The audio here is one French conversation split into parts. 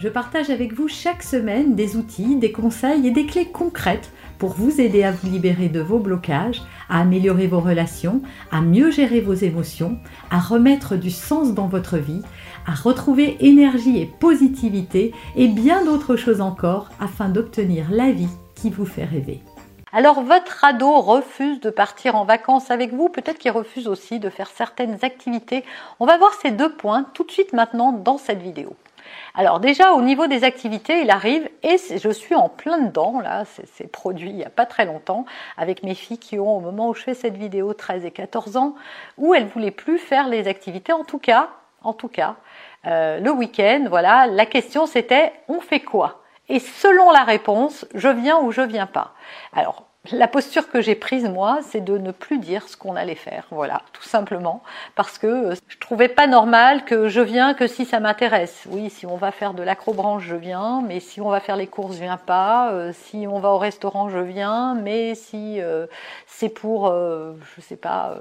je partage avec vous chaque semaine des outils, des conseils et des clés concrètes pour vous aider à vous libérer de vos blocages, à améliorer vos relations, à mieux gérer vos émotions, à remettre du sens dans votre vie, à retrouver énergie et positivité et bien d'autres choses encore afin d'obtenir la vie qui vous fait rêver. Alors votre ado refuse de partir en vacances avec vous, peut-être qu'il refuse aussi de faire certaines activités. On va voir ces deux points tout de suite maintenant dans cette vidéo. Alors déjà au niveau des activités, il arrive et je suis en plein dedans là, c'est produit il n'y a pas très longtemps avec mes filles qui ont au moment où je fais cette vidéo 13 et 14 ans où elles voulaient plus faire les activités en tout cas, en tout cas euh, le week-end, voilà, la question c'était on fait quoi? Et selon la réponse, je viens ou je viens pas. Alors la posture que j'ai prise moi, c'est de ne plus dire ce qu'on allait faire, voilà, tout simplement, parce que euh, je trouvais pas normal que je viens que si ça m'intéresse. Oui, si on va faire de l'acrobranche, je viens, mais si on va faire les courses, je viens pas. Euh, si on va au restaurant, je viens, mais si euh, c'est pour, je sais pas,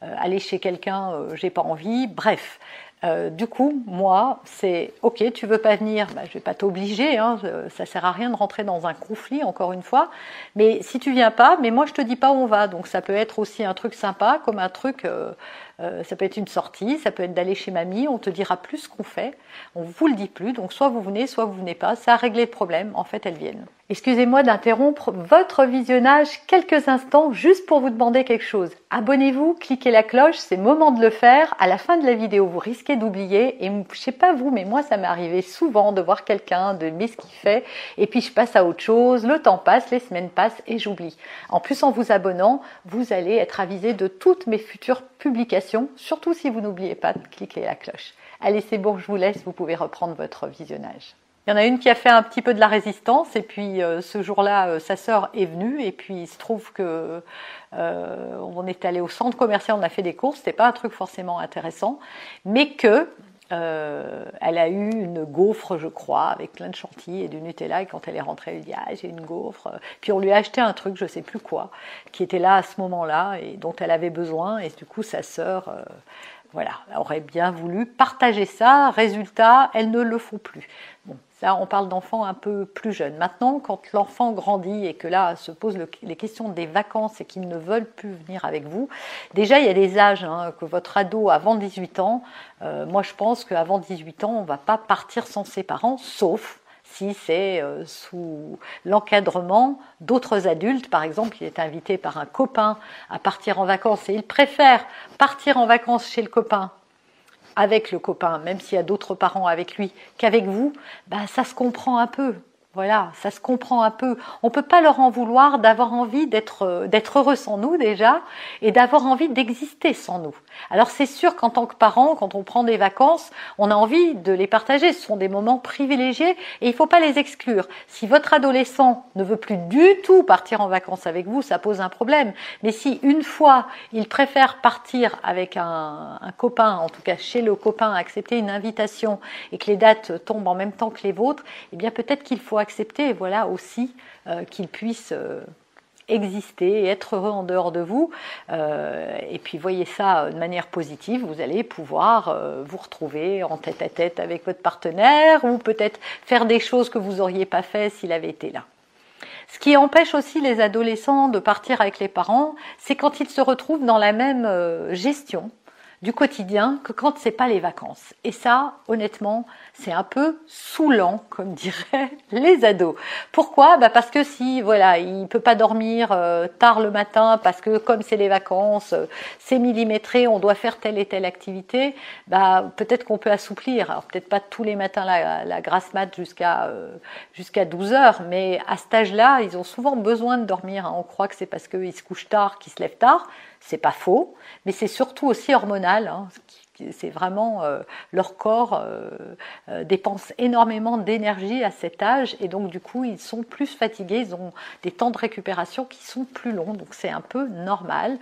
aller chez quelqu'un, j'ai pas envie. Bref, euh, du coup, moi, c'est ok, tu veux pas venir, bah, je vais pas t'obliger, hein, ça sert à rien de rentrer dans un conflit, encore une fois. Mais si tu viens pas, mais moi je te dis pas où on va, donc ça peut être aussi un truc sympa, comme un truc, euh, euh, ça peut être une sortie, ça peut être d'aller chez mamie, on te dira plus ce qu'on fait, on vous le dit plus, donc soit vous venez, soit vous venez pas, ça a réglé le problème, en fait elles viennent. Excusez-moi d'interrompre votre visionnage quelques instants juste pour vous demander quelque chose. Abonnez-vous, cliquez la cloche, c'est moment de le faire. À la fin de la vidéo, vous risquez d'oublier. Et je sais pas vous, mais moi, ça m'est arrivé souvent de voir quelqu'un, de aimer ce qu'il fait, et puis je passe à autre chose. Le temps passe, les semaines passent et j'oublie. En plus, en vous abonnant, vous allez être avisé de toutes mes futures publications, surtout si vous n'oubliez pas de cliquer la cloche. Allez, c'est bon, je vous laisse, vous pouvez reprendre votre visionnage. Il y en a une qui a fait un petit peu de la résistance et puis euh, ce jour-là, euh, sa sœur est venue et puis il se trouve que euh, on est allé au centre commercial, on a fait des courses, c'était pas un truc forcément intéressant, mais que elle a eu une gaufre, je crois, avec plein de chantilly et du Nutella. Et quand elle est rentrée, elle dit Ah, j'ai une gaufre. Puis on lui a acheté un truc, je sais plus quoi, qui était là à ce moment-là et dont elle avait besoin. Et du coup, sa sœur, voilà, aurait bien voulu partager ça. Résultat, elles ne le font plus. Bon, ça, on parle d'enfants un peu plus jeunes. Maintenant, quand l'enfant grandit et que là se posent les questions des vacances et qu'ils ne veulent plus venir avec vous, déjà il y a des âges hein, que votre ado avant 18 ans, euh, moi je pense qu'avant 18 ans, on ne va pas partir sans ses parents, sauf si c'est euh, sous l'encadrement d'autres adultes. Par exemple, il est invité par un copain à partir en vacances et il préfère partir en vacances chez le copain avec le copain, même s'il y a d'autres parents avec lui, qu'avec vous, bah, ça se comprend un peu. Voilà, ça se comprend un peu. On peut pas leur en vouloir d'avoir envie d'être euh, d'être heureux sans nous déjà et d'avoir envie d'exister sans nous. Alors c'est sûr qu'en tant que parent, quand on prend des vacances, on a envie de les partager. Ce sont des moments privilégiés et il faut pas les exclure. Si votre adolescent ne veut plus du tout partir en vacances avec vous, ça pose un problème. Mais si une fois il préfère partir avec un, un copain, en tout cas chez le copain, accepter une invitation et que les dates tombent en même temps que les vôtres, eh bien peut-être qu'il faut accepter, voilà aussi euh, qu'il puisse euh, exister et être heureux en dehors de vous. Euh, et puis voyez ça de manière positive, vous allez pouvoir vous retrouver en tête à tête avec votre partenaire ou peut-être faire des choses que vous n'auriez pas fait s'il avait été là. Ce qui empêche aussi les adolescents de partir avec les parents, c'est quand ils se retrouvent dans la même gestion du quotidien que quand c'est pas les vacances. Et ça, honnêtement, c'est un peu saoulant, comme diraient les ados. Pourquoi? Bah Parce que si voilà, il peut pas dormir euh, tard le matin parce que comme c'est les vacances, euh, c'est millimétré, on doit faire telle et telle activité, bah peut-être qu'on peut assouplir. Alors peut-être pas tous les matins la, la grasse mat jusqu'à euh, jusqu'à 12 heures, mais à cet âge-là, ils ont souvent besoin de dormir. Hein. On croit que c'est parce qu'ils se couchent tard qu'ils se lèvent tard. C'est pas faux, mais c'est surtout aussi hormonal. Hein, c'est vraiment leur corps dépense énormément d'énergie à cet âge et donc du coup ils sont plus fatigués, ils ont des temps de récupération qui sont plus longs, donc c'est un peu normal.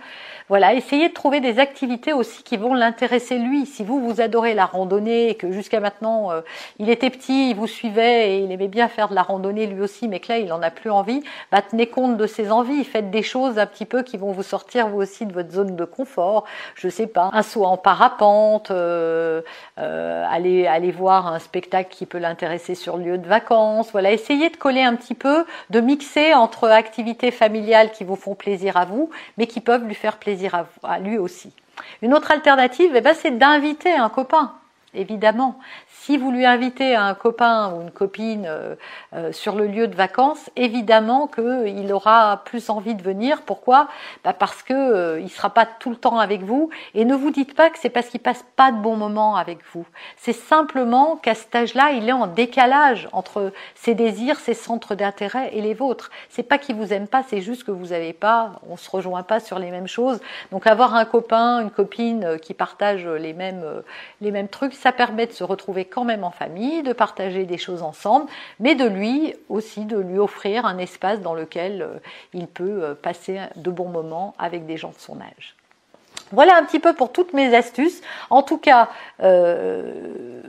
Voilà, essayez de trouver des activités aussi qui vont l'intéresser lui. Si vous vous adorez la randonnée et que jusqu'à maintenant il était petit, il vous suivait et il aimait bien faire de la randonnée lui aussi, mais que là il en a plus envie, bah, tenez compte de ses envies, faites des choses un petit peu qui vont vous sortir vous aussi de votre zone de confort. Je sais pas, un saut en parapente, euh, euh, aller aller voir un spectacle qui peut l'intéresser sur le lieu de vacances. Voilà, essayez de coller un petit peu, de mixer entre activités familiales qui vous font plaisir à vous, mais qui peuvent lui faire plaisir à, à lui aussi. Une autre alternative, eh ben, c'est d'inviter un copain évidemment. Si vous lui invitez un copain ou une copine euh, euh, sur le lieu de vacances, évidemment qu'il aura plus envie de venir. Pourquoi? Bah Parce qu'il euh, ne sera pas tout le temps avec vous. Et ne vous dites pas que c'est parce qu'il passe pas de bons moments avec vous. C'est simplement qu'à cet âge-là, il est en décalage entre ses désirs, ses centres d'intérêt et les vôtres. C'est pas qu'il vous aime pas, c'est juste que vous avez pas, on se rejoint pas sur les mêmes choses. Donc avoir un copain, une copine qui partage les mêmes les mêmes trucs, permet de se retrouver quand même en famille, de partager des choses ensemble, mais de lui aussi, de lui offrir un espace dans lequel euh, il peut euh, passer de bons moments avec des gens de son âge. Voilà un petit peu pour toutes mes astuces. En tout cas, euh,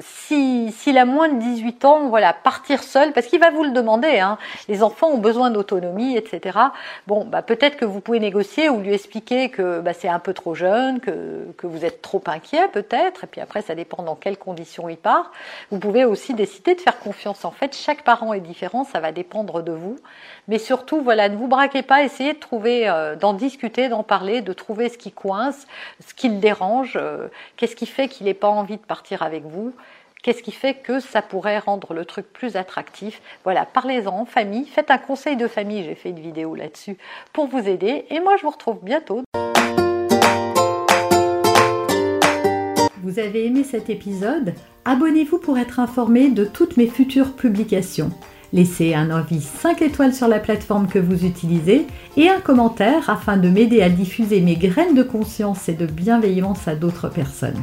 s'il si, a moins de 18 ans, voilà, partir seul, parce qu'il va vous le demander, hein, les enfants ont besoin d'autonomie, etc. Bon, bah, peut-être que vous pouvez négocier ou lui expliquer que bah, c'est un peu trop jeune, que, que vous êtes trop inquiet peut-être, et puis après ça dépend dans quelles conditions il part. Vous pouvez aussi décider de faire confiance. En fait, chaque parent est différent, ça va dépendre de vous. Mais surtout, voilà, ne vous braquez pas, essayez de trouver, euh, d'en discuter, d'en parler, de trouver ce qui coince, ce qui le dérange, euh, qu'est-ce qui fait qu'il n'ait pas envie de partir avec vous. Qu'est-ce qui fait que ça pourrait rendre le truc plus attractif Voilà, parlez-en en famille, faites un conseil de famille, j'ai fait une vidéo là-dessus pour vous aider. Et moi, je vous retrouve bientôt. Vous avez aimé cet épisode Abonnez-vous pour être informé de toutes mes futures publications. Laissez un avis 5 étoiles sur la plateforme que vous utilisez et un commentaire afin de m'aider à diffuser mes graines de conscience et de bienveillance à d'autres personnes.